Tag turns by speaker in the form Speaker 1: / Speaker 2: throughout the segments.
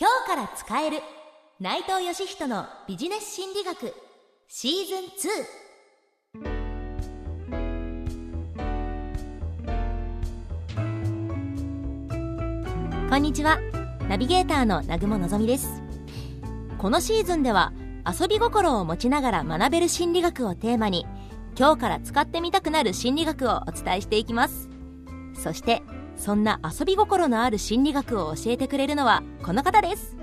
Speaker 1: 今日から使える。内藤義人のビジネス心理学。シーズン2こんにちは。ナビゲーターの南雲のぞみです。このシーズンでは遊び心を持ちながら学べる心理学をテーマに今日から使ってみたくなる心理学をお伝えしていきます。そしてそんな遊び心のある心理学を教えてくれるのはこの方です。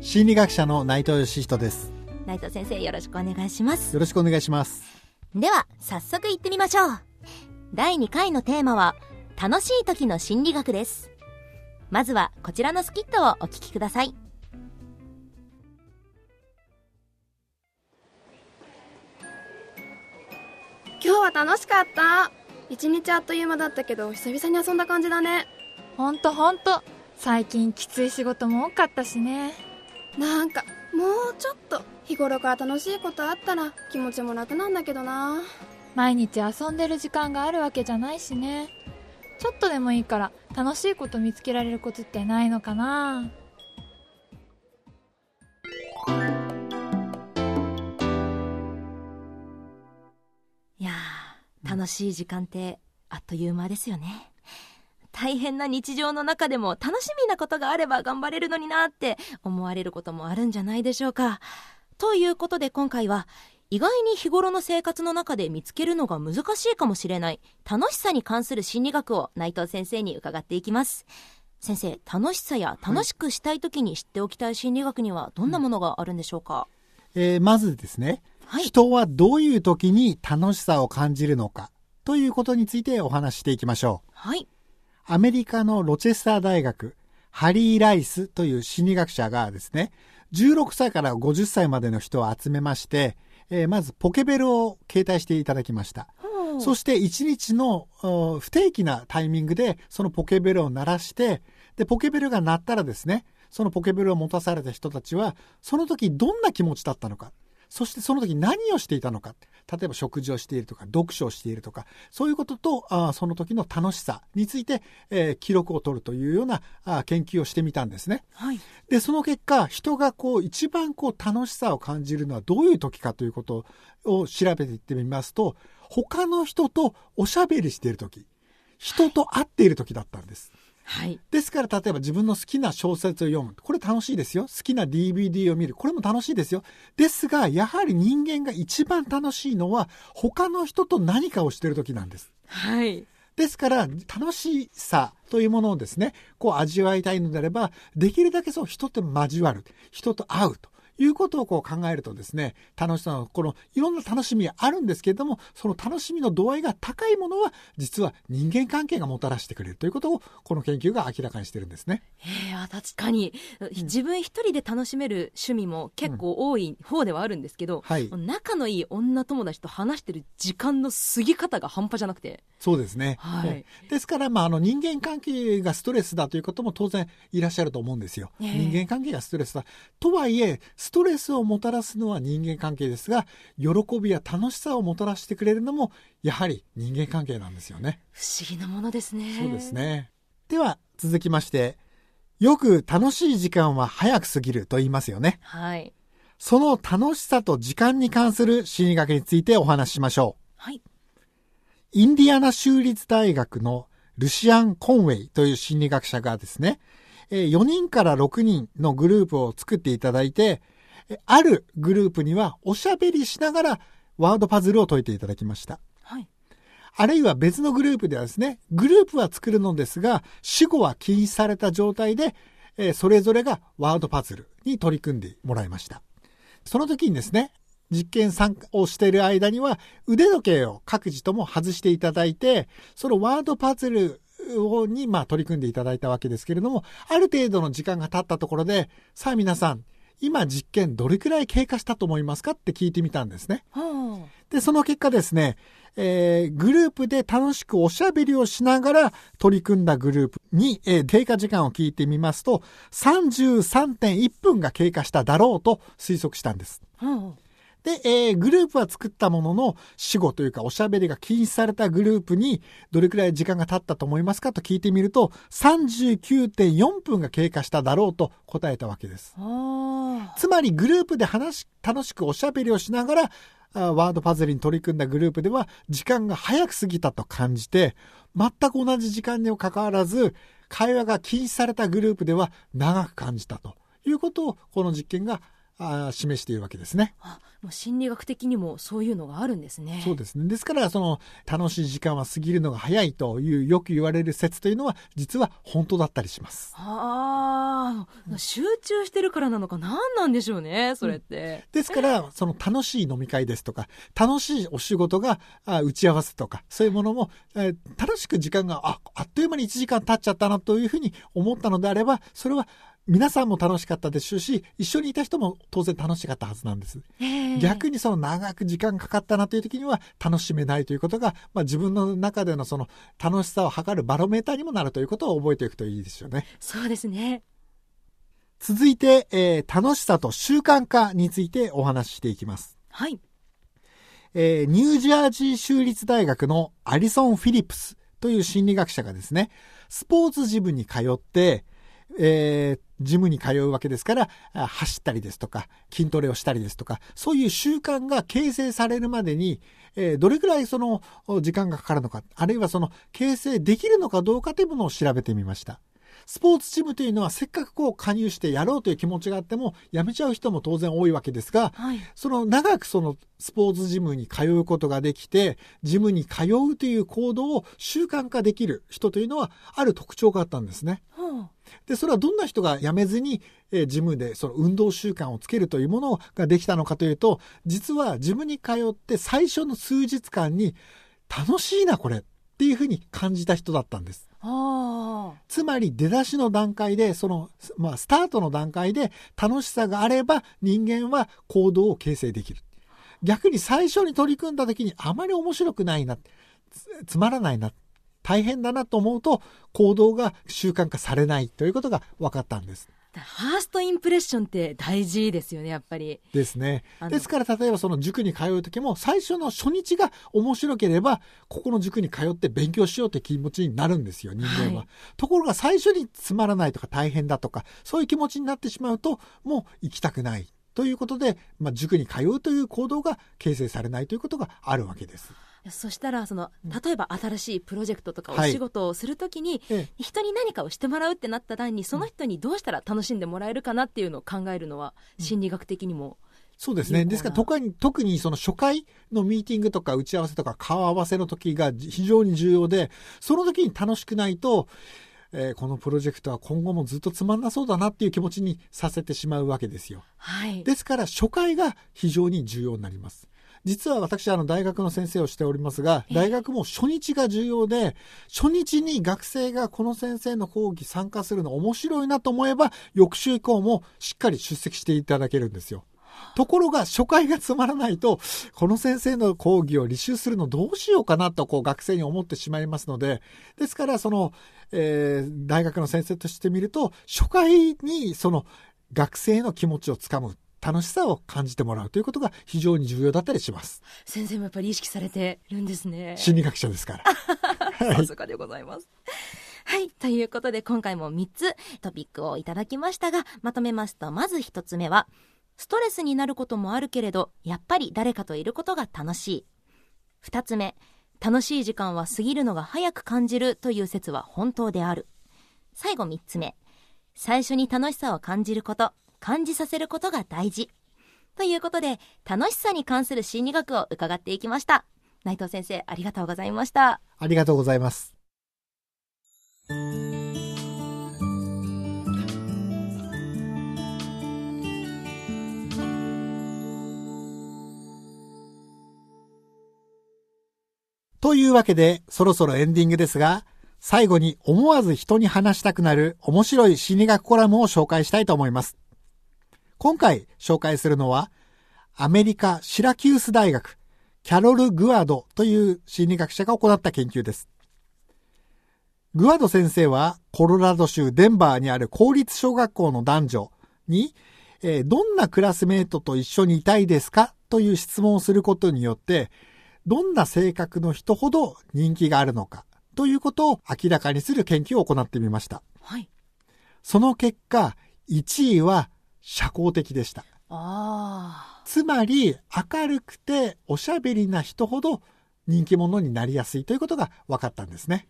Speaker 2: 心理学者の内藤義人です。
Speaker 1: 内藤先生よろしくお願いします。
Speaker 2: よろしくお願いします。
Speaker 1: では早速いってみましょう。第2回のテーマは楽しい時の心理学です。まずはこちらのスキットをお聞きください。
Speaker 3: 今日は楽しかった一日あっという間だったけど久々に遊んだ感じだね。
Speaker 4: ほんとほんと。最近きつい仕事も多かったしね。
Speaker 3: なんかもうちょっと日頃から楽しいことあったら気持ちも楽なんだけどな。
Speaker 4: 毎日遊んでる時間があるわけじゃないしね。ちょっとでもいいから楽しいこと見つけられるコツってないのか
Speaker 1: な楽しい時間ってあっという間ですよね。大変な日常の中でも楽しみなことがあれば頑張れるのになって思われることもあるんじゃないでしょうか。ということで今回は意外に日頃の生活の中で見つけるのが難しいかもしれない楽しさに関する心理学を内藤先生に伺っていきます。先生楽しさや楽しくしたい時に知っておきたい心理学にはどんなものがあるんでしょうか、
Speaker 2: えーまずですね、
Speaker 1: はい。
Speaker 2: 人はどういう時に楽しさを感じるのかということについてお話ししていきましょう。
Speaker 1: はい。
Speaker 2: アメリカのロチェスター大学、ハリー・ライスという心理学者がですね、16歳から50歳までの人を集めまして、えーまずポケベルを携帯していただきました。そして1日のお不定期なタイミングでそのポケベルを鳴らして、で、ポケベルが鳴ったらですね、そのポケベルを持たされた人たちは、その時どんな気持ちだったのか、そしてその時何をしていたのか、例えば食事をしているとか、読書をしているとか、そういうことと、あーその時の楽しさについて、えー記録を取るというようなあー研究をしてみたんですね。
Speaker 1: はい
Speaker 2: で、その結果、人がこう、一番こう、楽しさを感じるのはどういう時かということを調べていってみますと、他の人とおしゃべりしている時、人と会っている時だったんです。
Speaker 1: はい
Speaker 2: ですから、例えば自分の好きな小説を読む。これ楽しいですよ。好きな DVD を見る。これも楽しいですよ。ですが、やはり人間が一番楽しいのは、他の人と何かをしている時なんです。
Speaker 1: はい
Speaker 2: ですから、楽しさというものをですね、こう味わいたいのであれば、できるだけそう人と交わる、人と会うということをこう考えるとですね、楽しさの、このいろんな楽しみがあるんですけれども、その楽しみの度合いが高いものは、実は人間関係がもたらしてくれるということを、この研究が明らかにしてるんですね。
Speaker 1: ええあ確かに、自分一人で楽しめる趣味も結構多い方ではあるんですけど、
Speaker 2: はい
Speaker 1: 仲のいい女友達と話してる時間の過ぎ方が半端じゃなくて
Speaker 2: そうですね。
Speaker 1: はい
Speaker 2: ええですから、まあ、あの、人間関係がストレスだということも当然いらっしゃると思うんですよ。
Speaker 1: ええ
Speaker 2: 人間関係がストレスだ。とはいえ、ストレスをもたらすのは人間関係ですが、喜びや楽しさをもたらしてくれるのも、やはり人間関係なんですよね。
Speaker 1: 不思議なものですね
Speaker 2: そうですね。では、続きまして、よく楽しい時間は早く過ぎると言いますよね。
Speaker 1: はい
Speaker 2: その楽しさと時間に関する心理学についてお話ししましょう。
Speaker 1: はい
Speaker 2: インディアナ州立大学のルシアン・コンウェイという心理学者がですね、えー4人から6人のグループを作っていただいて、えーあるグループにはおしゃべりしながらワードパズルを解いていただきました。
Speaker 1: はい
Speaker 2: あるいは別のグループではですね、グループは作るのですが、死後は禁止された状態で、えーそれぞれがワードパズルに取り組んでもらいました。その時にですね、実験参加をしている間には腕時計を各自とも外していただいて、そのワードパズルをにまあ取り組んでいただいたわけですけれども、ある程度の時間が経ったところで、さあ皆さん、今実験どれくらい経過したと思いますかって聞いてみたんですね。
Speaker 1: は
Speaker 2: で、その結果ですね、えーグループで楽しくおしゃべりをしながら取り組んだグループに、えー経過時間を聞いてみますと、33.1分が経過しただろうと推測したんです。
Speaker 1: あは
Speaker 2: で、えーグループは作ったものの、死後というかおしゃべりが禁止されたグループに、どれくらい時間が経ったと思いますかと聞いてみると、39.4分が経過しただろうと答えたわけです。
Speaker 1: あ
Speaker 2: つまりグループで話し、楽しくおしゃべりをしながら、あワードパズルに取り組んだグループでは、時間が早く過ぎたと感じて、全く同じ時間にもかかわらず、会話が禁止されたグループでは長く感じたということを、この実験があ示しているわけですね。
Speaker 1: あもう心理学的にもそういうのがあるんですね
Speaker 2: そうですね。ですから、その、楽しい時間は過ぎるのが早いというよく言われる説というのは、実は本当だったりします。
Speaker 1: ああ集中してるからなのか何なんでしょうねそれって、
Speaker 2: ですから、その楽しい飲み会ですとか、楽しいお仕事があ打ち合わせとか、そういうものも、えー楽しく時間がああっという間に1時間経っちゃったなというふうに思ったのであれば、それは皆さんも楽しかったでしょうし、一緒にいた人も当然楽しかったはずなんです。
Speaker 1: ええ
Speaker 2: 逆にその長く時間かかったなという時には楽しめないということが、まあ、自分の中でのその楽しさを測るバロメーターにもなるということを覚えておくといいですよね。
Speaker 1: そうですね
Speaker 2: 続いて、えー楽しさと習慣化についてお話ししていきます。
Speaker 1: はい
Speaker 2: えーニュージャージー州立大学のアリソン・フィリップスという心理学者がですね、スポーツジムに通って、えージムに通うわけですから、あ走ったりですとか、筋トレをしたりですとか、そういう習慣が形成されるまでに、えーどれくらいそのお時間がかかるのか、あるいはその形成できるのかどうかというものを調べてみました。スポーツジムというのはせっかくこう加入してやろうという気持ちがあっても、やめちゃう人も当然多いわけですが、
Speaker 1: はい
Speaker 2: その長くそのスポーツジムに通うことができて、ジムに通うという行動を習慣化できる人というのはある特徴があったんですね。で、それはどんな人が辞めずに、えージムでその運動習慣をつけるというものができたのかというと、実はジムに通って最初の数日間に楽しいなこれっていうふうに感じた人だったんです。つまり出だしの段階で、その、まあ、スタートの段階で楽しさがあれば人間は行動を形成できる。逆に最初に取り組んだ時にあまり面白くないな、つつまらないな、大変だなと思うと行動が習慣化されないということが分かったんです。
Speaker 1: ファーストインプレッションって大事ですよねやっぱり。
Speaker 2: ですね。ですから例えばその塾に通う時も最初の初日が面白ければここの塾に通って勉強しようって気持ちになるんですよ人間は、
Speaker 1: はい。
Speaker 2: ところが最初につまらないとか大変だとかそういう気持ちになってしまうともう行きたくないということで、まあ、塾に通うという行動が形成されないということがあるわけです。
Speaker 1: そしたらその例えば新しいプロジェクトとかお
Speaker 2: はい。
Speaker 1: 仕事をするときに、
Speaker 2: ええ。
Speaker 1: 人に何かをしてもらうってなった段にその人にどうしたら楽しんでもらえるかなっていうのを考えるのは心理学的にも、
Speaker 2: そうですね。ですから特に、特にその初回のミーティングとか打ち合わせとか顔合わせの時が非常に重要で、その時に楽しくないと、えーこのプロジェクトは今後もずっとつまんなそうだなっていう気持ちにさせてしまうわけですよ。
Speaker 1: はい。
Speaker 2: ですから初回が非常に重要になります。実は私、あの、大学の先生をしておりますが、大学も初日が重要で、初日に学生がこの先生の講義参加するの面白いなと思えば、翌週以降もしっかり出席していただけるんですよ。ところが、初回がつまらないと、この先生の講義を履修するのどうしようかなと、こう、学生に思ってしまいますので、ですから、その、えー大学の先生としてみると、初回に、その、学生の気持ちをつかむ、楽しさを感じてもらうということが非常に重要だったりします。
Speaker 1: 先生もやっぱり意識されてるんですね
Speaker 2: 心理学者ですから。
Speaker 1: さすがでございます。はい。ということで、今回も3つトピックをいただきましたが、まとめますと、まず1つ目は、ストレスになることもあるけれど、やっぱり誰かといることが楽しい。2つ目、楽しい時間は過ぎるのが早く感じるという説は本当である。最後3つ目、最初に楽しさを感じること、感じさせることが大事。ということで、楽しさに関する心理学を伺っていきました。内藤先生、ありがとうございました。
Speaker 2: ありがとうございます。というわけで、そろそろエンディングですが、最後に思わず人に話したくなる面白い心理学コラムを紹介したいと思います。今回紹介するのは、アメリカ・シラキュース大学、キャロル・グアドという心理学者が行った研究です。グアド先生はコロラド州デンバーにある公立小学校の男女に、えーどんなクラスメートと一緒にいたいですか？とという質問をすることによって、どんな性格の人ほど人気があるのか？ということを明らかにする研究を行ってみました。
Speaker 1: はい。
Speaker 2: その結果、1位は社交的でした。
Speaker 1: あ
Speaker 2: つまり、明るくておしゃべりな人ほど人気者になりやすいということが分かったんですね。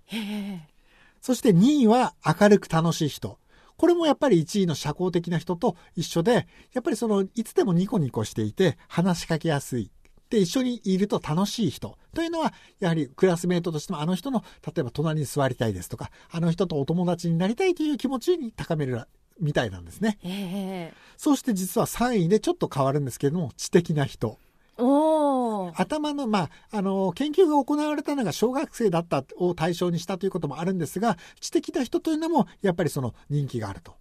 Speaker 2: そして2位は明るく楽しい人。これもやっぱり1位の社交的な人と一緒で、やっぱりその、いつでもニコニコしていて話しかけやすい。で、一緒にいると楽しい人というのは、やはりクラスメートとしてもあの人の、例えば隣に座りたいですとか、あの人とお友達になりたいという気持ちに高めるみたいなんですね。
Speaker 1: へえ。
Speaker 2: そして実は3位でちょっと変わるんですけれども、知的な人。頭の、まあ、あの、研究が行われたのが小学生だったを対象にしたということもあるんですが、知的な人というのも、やっぱりその人気があると。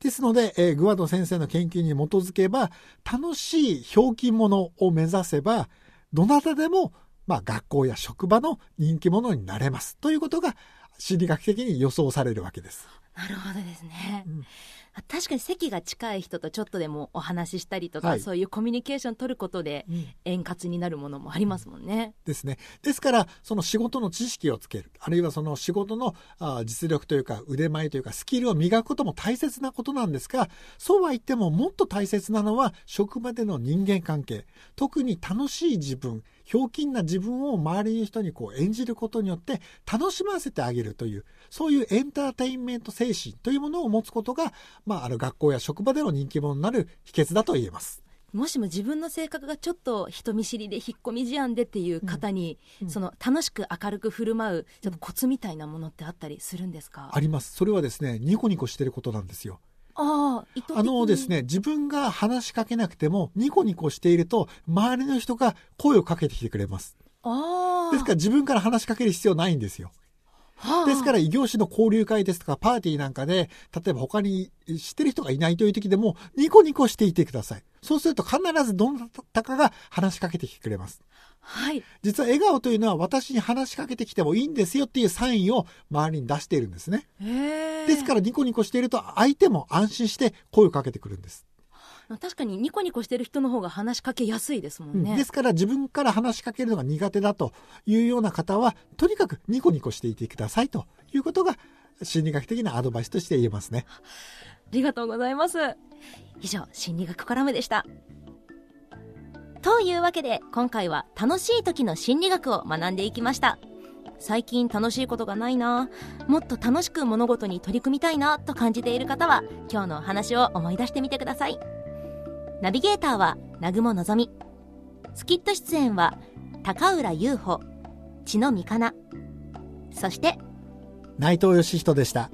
Speaker 2: ですので、えーグワド先生の研究に基づけば、楽しいひょうきん者を目指せば、どなたでも、まあ、学校や職場の人気者になれます。ということが、心理学的に予想されるわけです。
Speaker 1: なるほどですね、
Speaker 2: うん。
Speaker 1: あ確かに席が近い人とちょっとでもお話ししたりとか、
Speaker 2: はい。
Speaker 1: そういうコミュニケーション取ることで円滑になるものもありますもんね、
Speaker 2: ですね。ですから、その仕事の知識をつける、あるいはその仕事のあ実力というか腕前というかスキルを磨くことも大切なことなんですが、そうは言ってももっと大切なのは職場での人間関係。特に楽しい自分、ひょうきんな自分を周りの人にこう演じることによって楽しませてあげるという、そういうエンターテインメント精神というものを持つことが、まあ、あの学校や職場での人気者になる秘訣だと言えます。
Speaker 1: もしも自分の性格がちょっと人見知りで引っ込み思案でっていう方に、その楽しく明るく振る舞うちょっとコツみたいなものってあったりするんですか、
Speaker 2: あります。それはですね、ニコニコしてることなんですよ。
Speaker 1: ああ
Speaker 2: のですね、自分が話しかけなくても、ニコニコしていると、周りの人が声をかけてきてくれます。
Speaker 1: ああ
Speaker 2: ですから自分から話しかける必要ないんですよ。
Speaker 1: はあ
Speaker 2: ですから異業種の交流会ですとかパーティーなんかで、例えば他に知ってる人がいないという時でも、ニコニコしていてください。そうすると必ずどなたかが話しかけてきてくれます。
Speaker 1: はい
Speaker 2: 実は笑顔というのは私に話しかけてきてもいいんですよっていうサインを周りに出しているんですね。ですからニコニコしていると相手も安心して声をかけてくるんです。
Speaker 1: 確かにニコニコしてる人の方が話しかけやすいですも
Speaker 2: うんん
Speaker 1: ね、
Speaker 2: ですから自分から話しかけるのが苦手だというような方は、とにかくニコニコしていてくださいということが心理学的なアドバイスとして言えますね。
Speaker 1: ありがとうございます。以上心理学コラムでした。というわけで今回は楽しい時の心理学を学んでいきました。最近楽しいことがないな。もっと楽しく物事に取り組みたいなと感じている方は今日のお話を思い出してみてください。ナビゲーターは南雲のぞみスキット出演は高浦優穂千野美香那そして
Speaker 2: 内藤義人でした。